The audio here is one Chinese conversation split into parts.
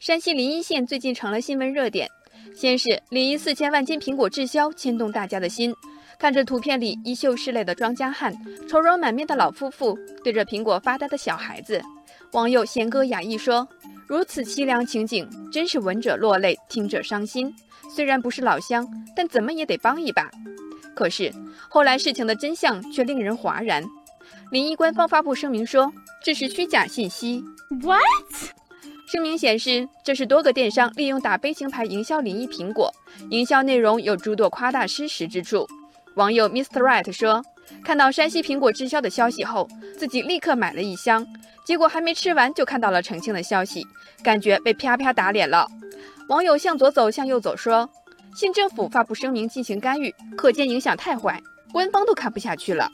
山西临沂县最近成了新闻热点。先是临沂四千万斤苹果滞销，牵动大家的心。看着图片里衣袖拭泪的庄稼汉、愁容满面的老夫妇，对着苹果发呆的小孩子，网友弦歌雅意说：“如此凄凉情景，真是闻者落泪，听者伤心。虽然不是老乡，但怎么也得帮一把。”可是后来事情的真相却令人哗然。临沂官方发布声明说，这是虚假信息。What？声明显示，这是多个电商利用打悲情牌营销临沂苹果，营销内容有诸多夸大失实之处。网友 Mr. Right 说，看到山西苹果滞销的消息后，自己立刻买了一箱，结果还没吃完就看到了澄清的消息，感觉被啪啪打脸了。网友向左走向右走说，县政府发布声明进行干预，可见影响太坏，官方都看不下去了。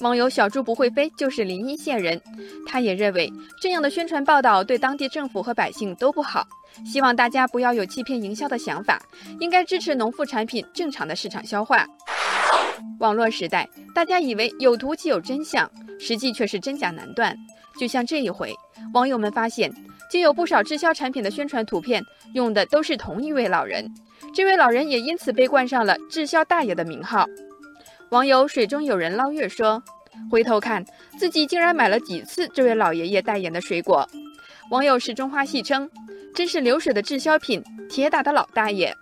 网友小猪不会飞就是临沂县人，他也认为这样的宣传报道对当地政府和百姓都不好，希望大家不要有欺骗营销的想法，应该支持农副产品正常的市场消化。网络时代，大家以为有图即有真相，实际却是真假难断。就像这一回，网友们发现，竟有不少滞销产品的宣传图片用的都是同一位老人，这位老人也因此被冠上了“滞销大爷”的名号。网友水中有人捞月说：“回头看自己竟然买了几次这位老爷爷代言的水果。”网友石中花戏称：“真是流水的滞销品，铁打的老大爷。”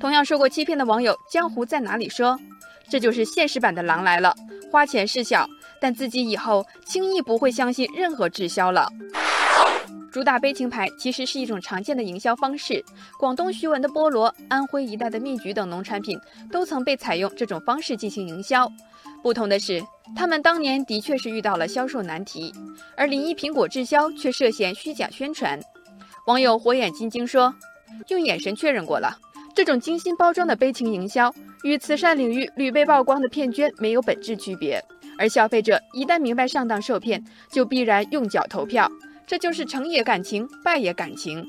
同样受过欺骗的网友江湖在哪里说：“这就是现实版的狼来了，花钱事小，但自己以后轻易不会相信任何滞销了。”主打悲情牌其实是一种常见的营销方式，广东徐闻的菠萝、安徽一带的蜜橘等农产品都曾被采用这种方式进行营销。不同的是，他们当年的确是遇到了销售难题，而临沂苹果滞销却涉嫌虚假宣传。网友火眼金睛说：“用眼神确认过了，这种精心包装的悲情营销与慈善领域屡被曝光的骗捐没有本质区别，而消费者一旦明白上当受骗，就必然用脚投票。”这就是成也感情，败也感情。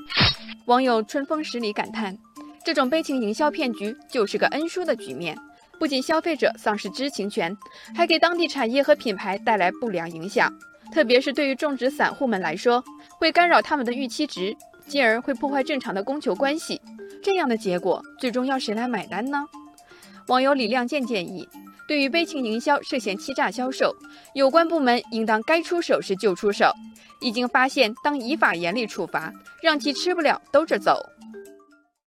网友春风十里感叹：这种悲情营销骗局就是个恩输的局面，不仅消费者丧失知情权，还给当地产业和品牌带来不良影响。特别是对于种植散户们来说，会干扰他们的预期值，进而会破坏正常的供求关系。这样的结果，最终要谁来买单呢？网友李亮健建议。对于悲情营销涉嫌欺诈销售，有关部门应当该出手时就出手，一经发现，当依法严厉处罚，让其吃不了兜着走。